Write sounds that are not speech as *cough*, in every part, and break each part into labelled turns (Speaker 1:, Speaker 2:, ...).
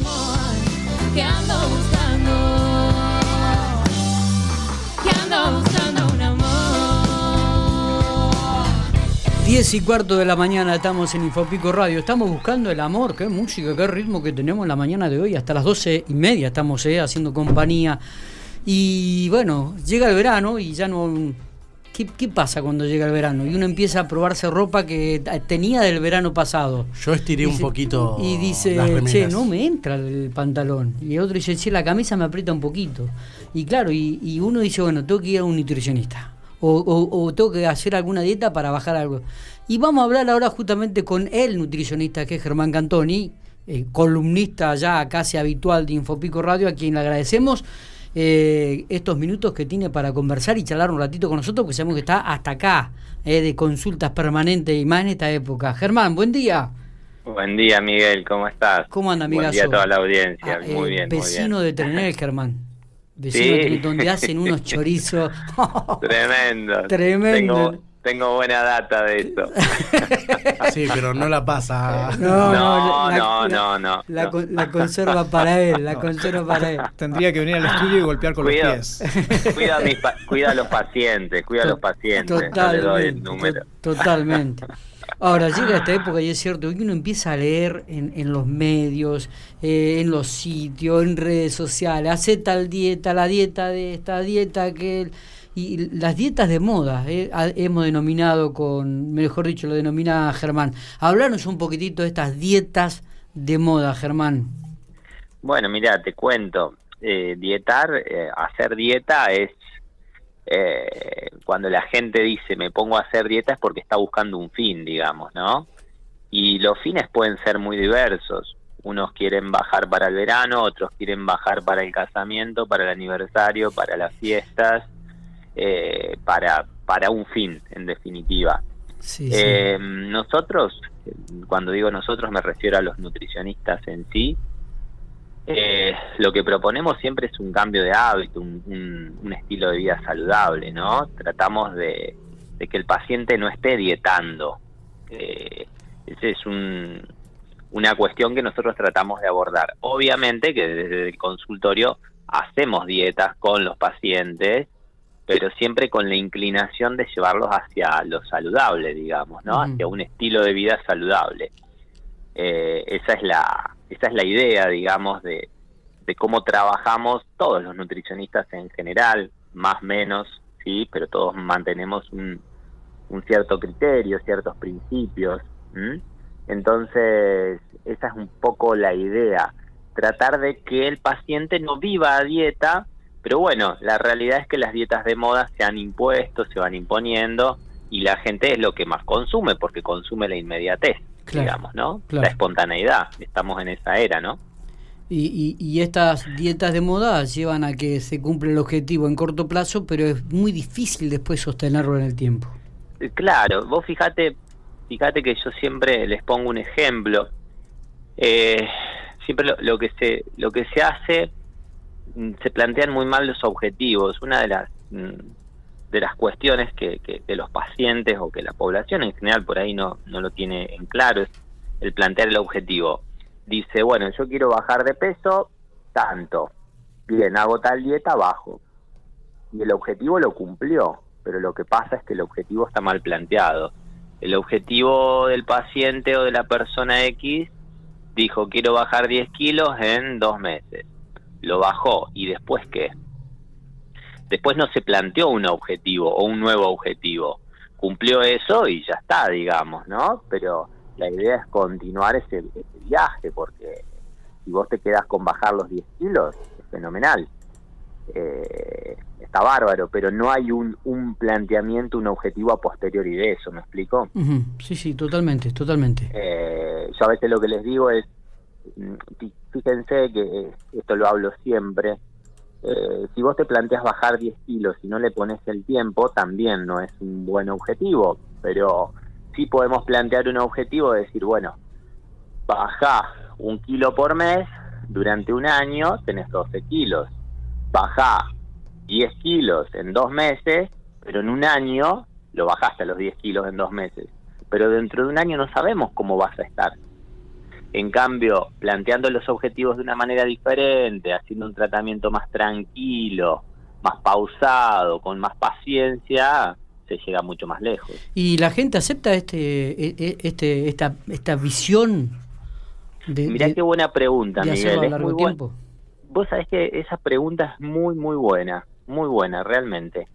Speaker 1: amor que ando buscando. Que ando buscando un amor.
Speaker 2: 10 y cuarto de la mañana estamos en Infopico Radio. Estamos buscando el amor. Qué música, qué ritmo que tenemos en la mañana de hoy. Hasta las 12 y media estamos eh, haciendo compañía. Y bueno, llega el verano y ya no. ¿Qué, qué pasa cuando llega el verano? Y uno empieza a probarse ropa que tenía del verano pasado.
Speaker 3: Yo estiré un poquito.
Speaker 2: Y dice,
Speaker 3: las
Speaker 2: che, no me entra el pantalón. Y otro dice, che, la camisa me aprieta un poquito. Y claro, y, y uno dice, bueno, tengo que ir a un nutricionista. O, o- o tengo que hacer alguna dieta para bajar algo. Y vamos a hablar ahora justamente con el nutricionista, que es Germán Cantoni, eh, columnista ya casi habitual de Infopico Radio, a quien le agradecemos eh, estos minutos que tiene para conversar y charlar un ratito con nosotros, porque sabemos que está hasta acá, eh, de consultas permanentes y más en esta época. Germán, buen día.
Speaker 4: Buen día, Miguel, ¿cómo estás?
Speaker 2: ¿Cómo anda,
Speaker 4: Buen día a
Speaker 2: amigazo?
Speaker 4: toda la audiencia,
Speaker 2: Ah,
Speaker 4: muy
Speaker 2: eh,
Speaker 4: bien, muy
Speaker 2: Vecino
Speaker 4: bien.
Speaker 2: de Trenel, Germán. Vecino
Speaker 4: Sí.
Speaker 2: de Trenel, donde hacen unos *laughs* chorizos.
Speaker 4: Tremendo. *laughs*
Speaker 2: Tremendo.
Speaker 4: Tengo, tengo buena data de esto. *laughs*
Speaker 3: Sí, pero no la pasa. *laughs*
Speaker 2: No,
Speaker 4: No,
Speaker 2: la-
Speaker 4: no,
Speaker 2: la-
Speaker 4: no, no,
Speaker 2: La,
Speaker 4: no.
Speaker 2: con- la conserva para él, la *laughs* conserva para él.
Speaker 5: Tendría que venir al estudio y golpear con
Speaker 4: Cuida,
Speaker 5: los pies.
Speaker 4: cuida, a mis pa- cuida a los pacientes, cuida a los pacientes. No le doy
Speaker 2: Totalmente,
Speaker 4: el número.
Speaker 2: to- totalmente. Ahora llega esta época y es cierto que uno empieza a leer en, en los medios, eh, en los sitios, en redes sociales, hace tal dieta, la dieta de esta dieta aquel y las dietas de moda eh, hemos denominado con, mejor dicho, lo denomina Germán. Hablarnos un poquitito de estas dietas de moda, Germán.
Speaker 4: Bueno, mira, te cuento. Eh, dietar, eh, hacer dieta es eh, cuando la gente dice me pongo a hacer dieta es porque está buscando un fin, digamos, ¿no? Y los fines pueden ser muy diversos. Unos quieren bajar para el verano, otros quieren bajar para el casamiento, para el aniversario, para las fiestas, eh, para, para un fin, en definitiva.
Speaker 2: Sí, sí.
Speaker 4: Eh, nosotros, cuando digo nosotros me refiero a los nutricionistas en sí, eh, lo que proponemos siempre es un cambio de hábito, un, un- un estilo de vida saludable, ¿no? Tratamos de, de que el paciente no esté dietando. Eh, esa es un- una cuestión que nosotros tratamos de abordar. Obviamente que desde el consultorio hacemos dietas con los pacientes, pero siempre con la inclinación de llevarlos hacia lo saludable, digamos, ¿no?
Speaker 2: Ujú.
Speaker 4: Hacia un estilo de vida saludable. Eh, esa es la esa es la idea, digamos, de, de cómo trabajamos todos los nutricionistas en general, más menos, sí, pero todos mantenemos un, un cierto criterio, ciertos principios. ¿m? Entonces, esa es un poco la idea, tratar de que el paciente no viva a dieta, pero bueno, la realidad es que las dietas de moda se han impuesto, se van imponiendo y la gente es lo que más consume porque consume la inmediatez,
Speaker 2: Claro,
Speaker 4: digamos, ¿no?
Speaker 2: claro.
Speaker 4: La espontaneidad, estamos en esa era, ¿no?
Speaker 2: Y, y- y estas dietas de moda llevan a que se cumple el objetivo en corto plazo, pero es muy difícil después sostenerlo en el tiempo.
Speaker 4: Eh, Claro, vos fíjate, fíjate que yo siempre les pongo un ejemplo. Eh, siempre lo, lo que se lo que se hace se plantean muy mal los objetivos. Una de las mm, de las cuestiones que, que los pacientes o que la población en general por ahí no, no lo tiene en claro es el plantear el objetivo. Dice, bueno, yo quiero bajar de peso tanto. Bien, hago tal dieta, bajo. Y el objetivo lo cumplió, pero lo que pasa es que el objetivo está mal planteado. El objetivo del paciente o de la persona X dijo, quiero bajar 10 kilos en dos meses. Lo bajó. ¿Y después qué? Después no se planteó un objetivo o un nuevo objetivo. Cumplió eso y ya está, digamos, ¿no? Pero la idea es continuar ese, ese viaje, porque si vos te quedás con bajar los 10 kilos, es fenomenal. Eh, está bárbaro, pero no hay un, un planteamiento, un objetivo a posteriori de eso, ¿me explico?
Speaker 2: Sí, sí, totalmente, totalmente.
Speaker 4: Eh, yo a veces lo que les digo es, fíjense que eh, esto lo hablo siempre, eh, si vos te planteas bajar 10 kilos y no le pones el tiempo, también no es un buen objetivo, pero sí podemos plantear un objetivo de decir, bueno, baja un kilo por mes, durante un año tenés 12 kilos, baja 10 kilos en dos meses, pero en un año lo bajaste a los 10 kilos en dos meses, pero dentro de un año no sabemos cómo vas a estar. En cambio, planteando los objetivos de una manera diferente, haciendo un tratamiento más tranquilo, más pausado, con más paciencia, se llega mucho más lejos.
Speaker 2: ¿Y la gente acepta este, e- e- este, esta, esta visión de,
Speaker 4: Mirá
Speaker 2: de-
Speaker 4: qué buena pregunta,
Speaker 2: de
Speaker 4: Miguel. es muy buen-
Speaker 2: tiempo?
Speaker 4: Vos sabés que esa pregunta es muy, muy buena, muy buena, realmente.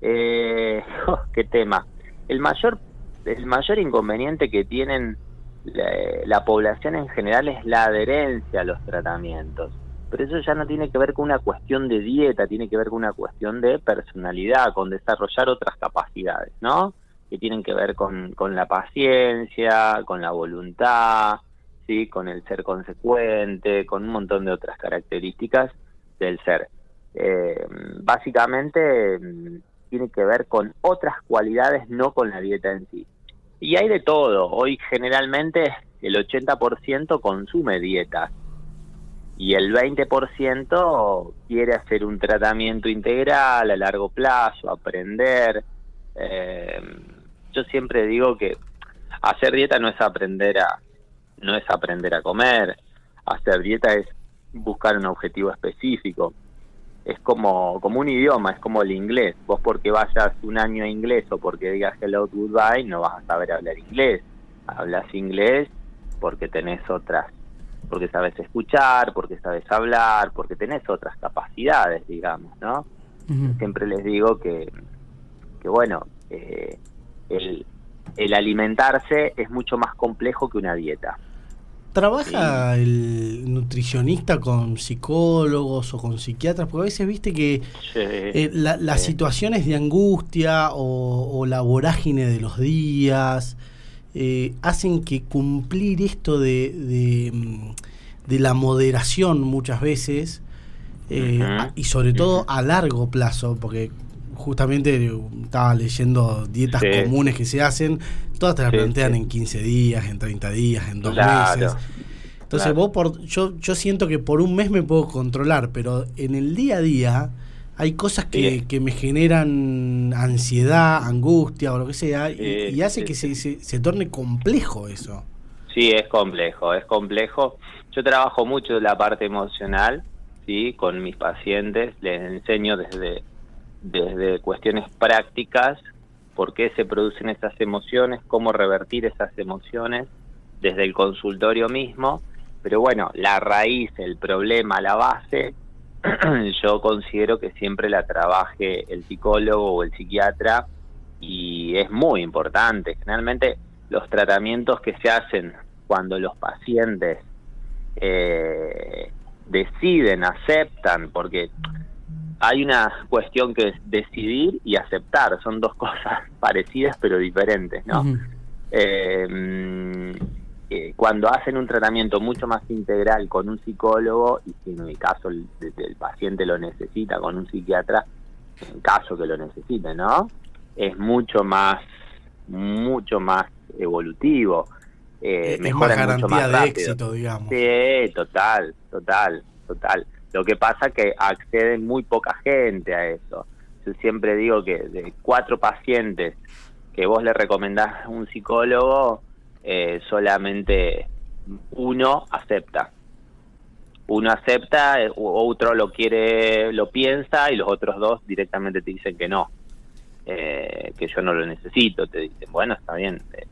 Speaker 4: Eh, oh, *laughs* qué tema. El mayor, el mayor inconveniente que tienen la, la población en general es la adherencia a los tratamientos. Pero eso ya no tiene que ver con una cuestión de dieta, tiene que ver con una cuestión de personalidad, con desarrollar otras capacidades, ¿no? Que tienen que ver con, con la paciencia, con la voluntad, ¿sí? con el ser consecuente, con un montón de otras características del ser. Eh, básicamente mm, tiene que ver con otras cualidades, no con la dieta en sí. Y hay de todo. Hoy generalmente el 80% consume dietas y el 20% quiere hacer un tratamiento integral a largo plazo, aprender. Eh, yo siempre digo que hacer dieta no es aprender a no es aprender a comer, hacer dieta es buscar un objetivo específico. Es como, como un idioma, es como el inglés. Vos porque vayas un año a inglés o porque digas hello, goodbye, no vas a saber hablar inglés. Hablas inglés porque tenés otras, porque sabes escuchar, porque sabes hablar, porque tenés otras capacidades, digamos, ¿no? Siempre les digo que, que bueno, eh, el, el alimentarse es mucho más complejo que una dieta.
Speaker 3: ¿Trabaja el nutricionista con psicólogos o con psiquiatras? Porque a veces viste que eh, la- las
Speaker 4: Sí.
Speaker 3: situaciones de angustia o, o la vorágine de los días eh, hacen que cumplir esto de, de, mm, de la moderación muchas veces eh, y sobre todo a largo plazo, porque justamente estaba leyendo dietas
Speaker 4: Sí.
Speaker 3: comunes que se hacen, todas te las
Speaker 4: Sí,
Speaker 3: plantean
Speaker 4: sí.
Speaker 3: en 15 días, en 30 días, en dos
Speaker 4: Claro,
Speaker 3: meses. Entonces
Speaker 4: claro.
Speaker 3: vos por, yo, yo siento que por un mes me puedo controlar, pero en el día a día hay cosas que, que me generan ansiedad, angustia o lo que sea, y, hace que se, se, se torne complejo eso.
Speaker 4: Sí, es complejo, es complejo. Yo trabajo mucho la parte emocional, sí, con mis pacientes, les enseño desde desde cuestiones prácticas por qué se producen esas emociones, cómo revertir esas emociones desde el consultorio mismo, pero bueno, la raíz, el problema, la base, *clears throat* yo considero que siempre la trabaje el psicólogo o el psiquiatra y es muy importante. Generalmente los tratamientos que se hacen cuando los pacientes eh, deciden, aceptan, porque hay una cuestión que es decidir y aceptar, son dos *laughs* cosas parecidas pero diferentes, ¿no? Eh, mm, eh, cuando hacen un tratamiento mucho más integral con un psicólogo, y si en el caso el, paciente lo necesita, con un psiquiatra, en caso que lo necesite, ¿no? Es mucho más, mucho más evolutivo. Eh,
Speaker 3: es
Speaker 4: mejora
Speaker 3: más
Speaker 4: mucho
Speaker 3: garantía
Speaker 4: más
Speaker 3: de
Speaker 4: rápido.
Speaker 3: éxito, digamos.
Speaker 4: Sí, total, total, total. Lo que pasa que accede muy poca gente a eso. Yo siempre digo que de cuatro pacientes que vos le recomendás a un psicólogo, eh, solamente uno acepta. Uno acepta, eh, otro lo quiere, lo piensa y los otros dos directamente te dicen que no, eh, que yo no lo necesito. Te dicen, bueno, está bien. eh,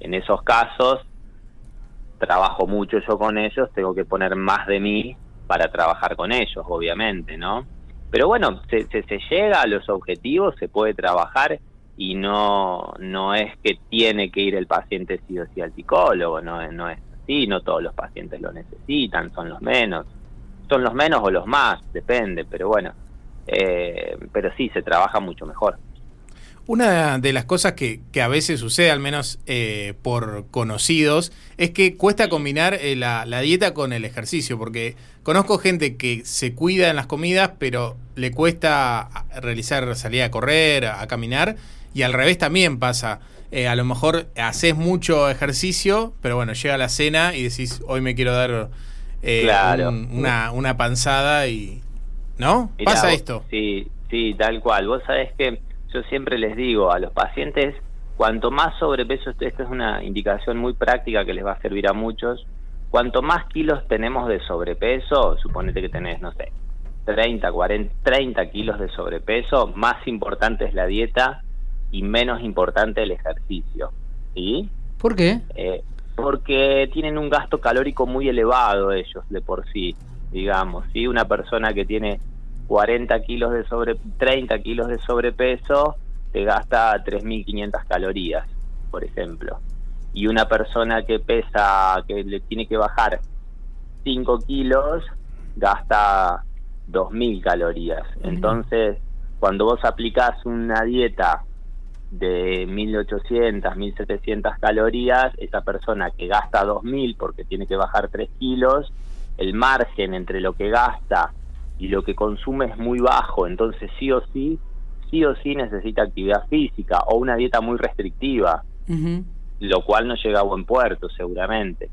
Speaker 4: en esos casos trabajo mucho yo con ellos, tengo que poner más de mí para trabajar con ellos, obviamente, ¿no? Pero bueno, se, se, se llega a los objetivos, se puede trabajar y no, no es que tiene que ir el paciente sí o sí al psicólogo, no, no es así, no todos los pacientes lo necesitan, son los menos, son los menos o los más, depende, pero bueno, eh, pero sí, se trabaja mucho mejor.
Speaker 6: Una de las cosas que, que a veces sucede, al menos eh, por conocidos, es que cuesta combinar eh, la, la dieta con el ejercicio, porque conozco gente que se cuida en las comidas, pero le cuesta a- realizar salir a correr, a, caminar, y al revés también pasa. Eh, a lo mejor haces mucho ejercicio, pero bueno, llega la cena y decís, hoy me quiero dar eh,
Speaker 4: Claro.
Speaker 6: un- una, una panzada y... ¿No?
Speaker 4: Mirá,
Speaker 6: pasa
Speaker 4: vos-
Speaker 6: esto.
Speaker 4: Sí, sí, tal cual. Vos sabés que yo siempre les digo a los pacientes, cuanto más sobrepeso, esto esto es una indicación muy práctica que les va a servir a muchos, cuanto más kilos tenemos de sobrepeso, suponete que tenés, no sé, 30, 40, 30 kilos de sobrepeso, más importante es la dieta y menos importante el ejercicio. ¿Sí?
Speaker 2: ¿Por qué?
Speaker 4: Eh, porque tienen un gasto calórico muy elevado ellos de por sí, digamos. ¿sí? Una persona que tiene 40 kilos de sobre 30 kilos de sobrepeso te gasta 3.500 calorías, por ejemplo. Y una persona que pesa, que le tiene que bajar 5 kilos, gasta 2.000 calorías. Entonces, cuando vos aplicás una dieta de 1800, 1700 calorías, esa persona que gasta 2000 porque tiene que bajar 3 kilos, el margen entre lo que gasta y lo que consume es muy bajo, entonces sí o sí, sí o sí necesita actividad física o una dieta muy restrictiva, lo cual no llega a buen puerto seguramente.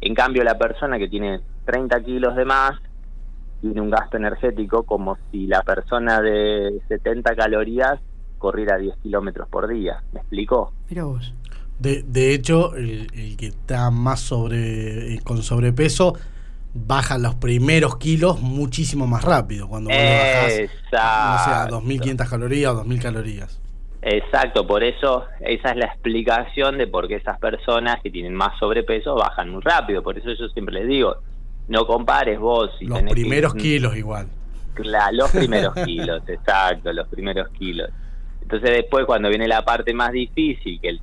Speaker 4: En cambio, la persona que tiene 30 kilos de más tiene un gasto energético como si la persona de 70 calorías corriera 10 kilómetros por día. ¿Me explico?
Speaker 2: Mira vos.
Speaker 3: De, de hecho, el, el que está más sobre eh, con sobrepeso baja los primeros kilos muchísimo más rápido. Cuando vos le bajás, no sé, a
Speaker 4: Exacto.
Speaker 3: 2.500 calorías o 2.000 calorías.
Speaker 4: Exacto, por eso esa es la explicación de por qué esas personas que tienen más sobrepeso bajan muy rápido. Por eso yo siempre les digo, no compares vos. Si
Speaker 3: Los
Speaker 4: tenés que-
Speaker 3: primeros kilos igual.
Speaker 4: Cla- los primeros *laughs* kilos, exacto, los primeros kilos. Entonces después cuando viene la parte más difícil, que, el-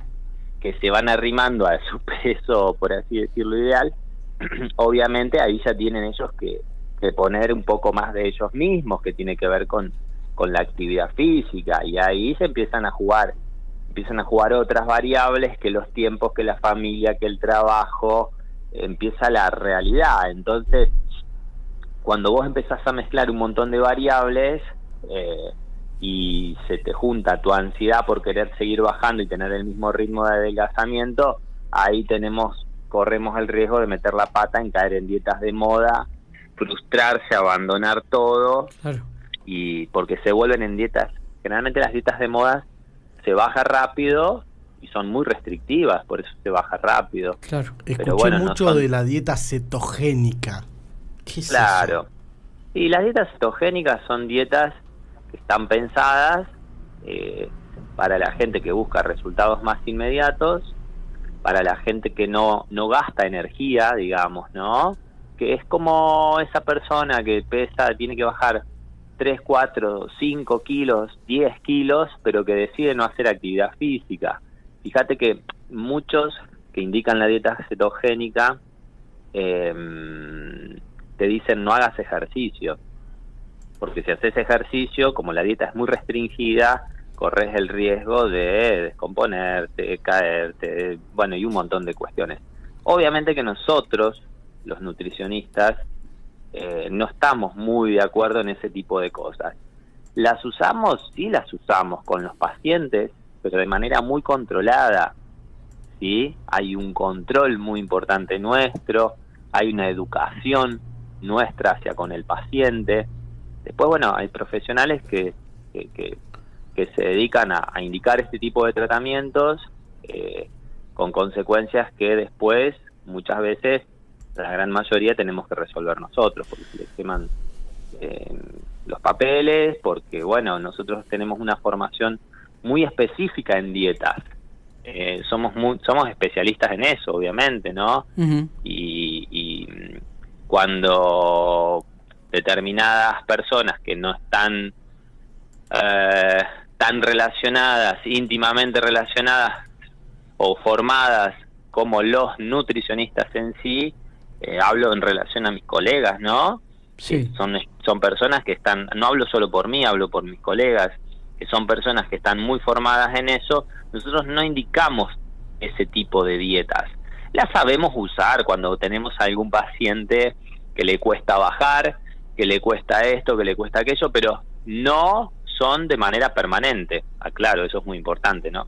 Speaker 4: que se van arrimando a su *laughs* peso, por así decirlo, ideal, *clears throat* obviamente ahí ya tienen ellos que, poner un poco más de ellos mismos, que tiene que ver con, con la actividad física, y ahí se empiezan a jugar, empiezan a jugar otras variables que los tiempos, que la familia, que el trabajo, empieza la realidad. Entonces, cuando vos empezás a mezclar un montón de variables eh, y se te junta tu ansiedad por querer seguir bajando y tener el mismo ritmo de adelgazamiento, ahí tenemos, corremos el riesgo de meter la pata en caer en dietas de moda, frustrarse, abandonar todo
Speaker 2: Claro.
Speaker 4: y porque se vuelven en dietas, generalmente las dietas de moda se baja rápido y son muy restrictivas, por eso se baja rápido.
Speaker 2: Claro.
Speaker 3: Escuché
Speaker 4: bueno, no
Speaker 3: mucho
Speaker 4: son-
Speaker 3: de la dieta cetogénica. ¿Qué es
Speaker 4: Claro.
Speaker 3: eso?
Speaker 4: Y las dietas cetogénicas son dietas que están pensadas eh, para la gente que busca resultados más inmediatos, para la gente que no, no gasta energía, digamos, ¿no? Que es como esa persona que pesa, tiene que bajar 3, 4, 5 kilos, 10 kilos, pero que decide no hacer actividad física. Fíjate que muchos que indican la dieta cetogénica eh, te dicen no hagas ejercicio. Porque si haces ejercicio, como la dieta es muy restringida, corres el riesgo de descomponerte, caerte, bueno, y un montón de cuestiones. Obviamente que nosotros, los nutricionistas, eh, no estamos muy de acuerdo en ese tipo de cosas. Las usamos, sí las usamos con los pacientes, pero de manera muy controlada. ¿sí? Hay un control muy importante nuestro, hay una educación nuestra hacia con el paciente. Después, bueno, hay profesionales que, que se dedican a, a indicar este tipo de tratamientos eh, con consecuencias que después, muchas veces, la gran mayoría tenemos que resolver nosotros, porque se les queman eh, los papeles, porque, bueno, nosotros tenemos una formación muy específica en dietas. Eh, somos muy, somos especialistas en eso, obviamente, ¿no? Y, y, cuando determinadas personas que no están eh, tan relacionadas, íntimamente relacionadas o formadas como los nutricionistas en sí, eh, hablo en relación a mis colegas, ¿no?
Speaker 2: Sí.
Speaker 4: Son, son personas que están, no hablo solo por mí, hablo por mis colegas, que son personas que están muy formadas en eso, nosotros no indicamos ese tipo de dietas. Las sabemos usar cuando tenemos a algún paciente que le cuesta bajar, que le cuesta esto, que le cuesta aquello, pero no son de manera permanente. Aclaro, eso es muy importante, ¿no?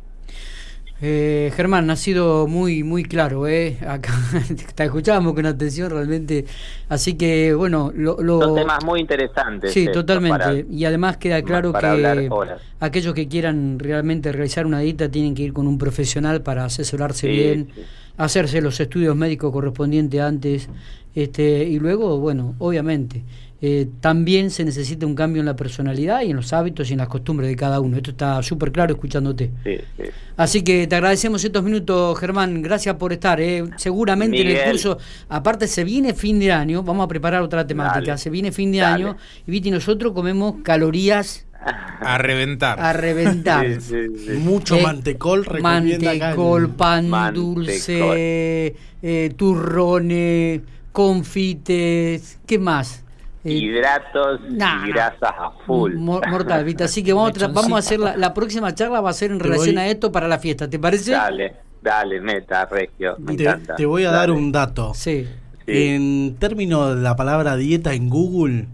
Speaker 2: Eh, Germán, ha sido muy muy claro, ¿eh? Acá *laughs* te escuchábamos con atención realmente. Así que, bueno, lo. lo-
Speaker 4: Son temas muy interesantes.
Speaker 2: Sí, totalmente.
Speaker 4: para-
Speaker 2: y además queda claro que aquellos que quieran realmente realizar una dieta tienen que ir con un profesional para asesorarse
Speaker 4: Sí,
Speaker 2: bien.
Speaker 4: sí.
Speaker 2: hacerse los estudios médicos correspondientes antes, este, y luego, bueno, obviamente, eh, también se necesita un cambio en la personalidad y en los hábitos y en las costumbres de cada uno. Esto está súper claro escuchándote.
Speaker 4: Sí, sí.
Speaker 2: Así que te agradecemos estos minutos, Germán. Gracias por estar. eh. Seguramente en el curso, aparte se viene fin de año, vamos a preparar otra temática.
Speaker 4: Dale.
Speaker 2: Se viene fin de
Speaker 4: Dale.
Speaker 2: año y Viti, nosotros comemos calorías
Speaker 6: A reventar.
Speaker 2: a reventar. *laughs*
Speaker 4: Sí, sí, sí.
Speaker 3: Mucho
Speaker 2: Eh,
Speaker 3: mantecol acá
Speaker 2: Mantecol,
Speaker 3: en-
Speaker 2: pan
Speaker 4: Mantecol.
Speaker 2: dulce, eh, turrones, confites, ¿qué más? Eh,
Speaker 4: Hidratos
Speaker 2: nah,
Speaker 4: y grasas a full.
Speaker 2: mo- mortal, ¿viste? Así que vamos a, tra- vamos a hacer la, la próxima charla va a ser en relación
Speaker 3: voy-
Speaker 2: a esto para la fiesta, ¿te parece?
Speaker 4: Dale, dale, meta, Regio. Me
Speaker 3: Te,
Speaker 4: encanta.
Speaker 3: te voy a dar un dato.
Speaker 2: Sí.
Speaker 4: Sí.
Speaker 3: En términos de la palabra dieta en Google,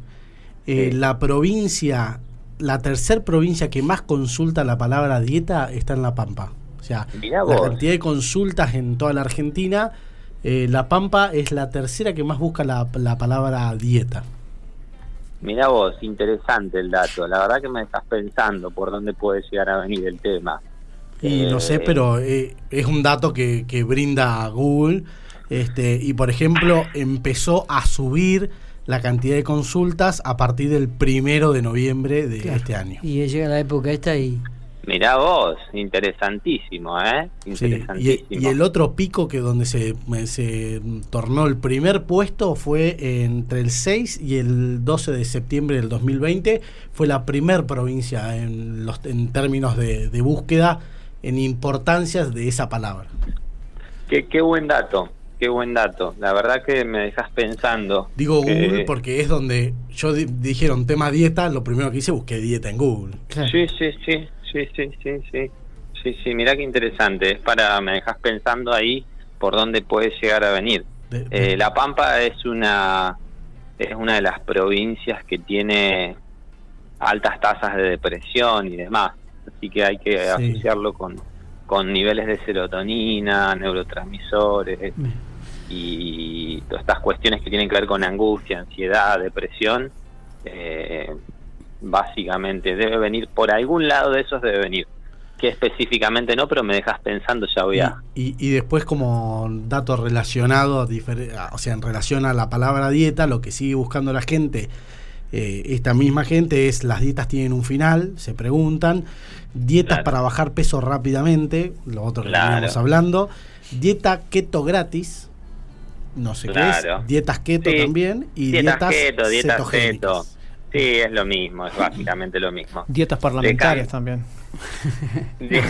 Speaker 3: eh,
Speaker 4: Sí.
Speaker 3: la provincia, la tercer provincia que más consulta la palabra dieta está en La Pampa. O sea, la cantidad de consultas en toda la Argentina, eh, La Pampa es la tercera que más busca la, la palabra dieta.
Speaker 4: Mirá vos, interesante el dato. La verdad que me estás pensando por dónde puede llegar a venir el tema.
Speaker 3: Y no sé,
Speaker 4: Eh,
Speaker 3: pero eh, es un dato que, que brinda Google. Este, y por ejemplo, empezó a subir la cantidad de consultas a partir del primero de noviembre de
Speaker 2: Claro.
Speaker 3: este año.
Speaker 2: Y llega la época esta y
Speaker 4: Mirá vos, interesantísimo, ¿eh?
Speaker 3: Sí, y,
Speaker 4: Interesantísimo.
Speaker 3: y el otro pico que donde se, se tornó el primer puesto fue entre el 6 y el 12 de septiembre del 2020. Fue la primer provincia en, los, en términos de, de búsqueda, en importancias de esa palabra.
Speaker 4: Qué, qué buen dato, qué buen dato. La verdad que me dejas pensando.
Speaker 3: Digo
Speaker 4: que-
Speaker 3: Google porque es donde yo di- dijeron tema dieta, lo primero que hice busqué dieta en Google.
Speaker 4: Sí, sí, sí, sí, sí, sí, sí. Sí, sí, mirá qué interesante. Es para, me dejas pensando ahí por dónde puede llegar a venir.
Speaker 3: De- de-
Speaker 4: Eh, la Pampa es una es una de las provincias que tiene altas tasas de depresión y demás, así que hay que
Speaker 3: Sí.
Speaker 4: asociarlo con, con niveles de serotonina, neurotransmisores y todas estas cuestiones que tienen que ver con angustia, ansiedad, depresión. eh, básicamente debe venir por algún lado de esos debe venir que específicamente no pero me dejas pensando ya voy a
Speaker 3: y, y después como dato relacionado, o sea, en relación a la palabra dieta, lo que sigue buscando la gente, eh, esta misma gente, es las dietas tienen un final, se preguntan, dietas
Speaker 4: Claro.
Speaker 3: para bajar peso rápidamente, lo otro que
Speaker 4: Claro.
Speaker 3: veníamos hablando, dieta keto gratis, no sé qué es, dietas keto
Speaker 4: Sí.
Speaker 3: también, y
Speaker 4: dietas
Speaker 3: dietas
Speaker 4: keto, dietas keto. Sí, es lo mismo, es básicamente lo mismo.
Speaker 5: Dietas parlamentarias también. *laughs*
Speaker 4: Sí.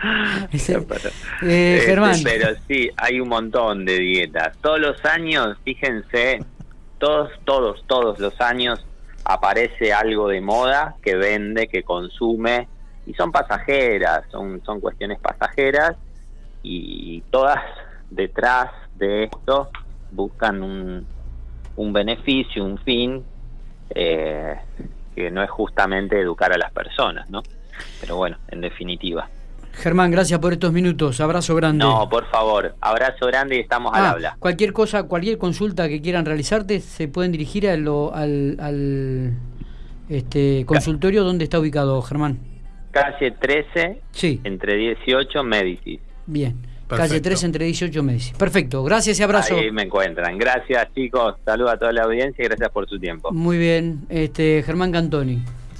Speaker 4: *laughs* Este,
Speaker 2: Germán.
Speaker 4: Pero sí, hay un montón de dietas. Todos los años, fíjense, todos, todos, todos los años aparece algo de moda que vende, que consume, y son pasajeras, son, son cuestiones pasajeras, y todas detrás de esto buscan un, un beneficio, un fin, eh, que no es justamente educar a las personas, ¿no? Pero bueno, en definitiva.
Speaker 2: Germán, gracias por estos minutos. Abrazo grande.
Speaker 4: No, por favor, abrazo grande y estamos al
Speaker 2: Ah,
Speaker 4: habla.
Speaker 2: Cualquier cosa, cualquier consulta que quieran realizarte, se pueden dirigir a lo- al, al, este, consultorio donde está ubicado, Germán.
Speaker 4: Calle 13,
Speaker 2: Sí,
Speaker 4: entre 18, Médicis.
Speaker 2: bien. Calle
Speaker 6: Perfecto.
Speaker 2: 3 entre 18 meses. Perfecto, gracias y abrazo.
Speaker 4: Ahí me encuentran. Gracias, chicos. Saludos a toda la audiencia y gracias por su tiempo.
Speaker 2: Muy bien, este Germán Cantoni.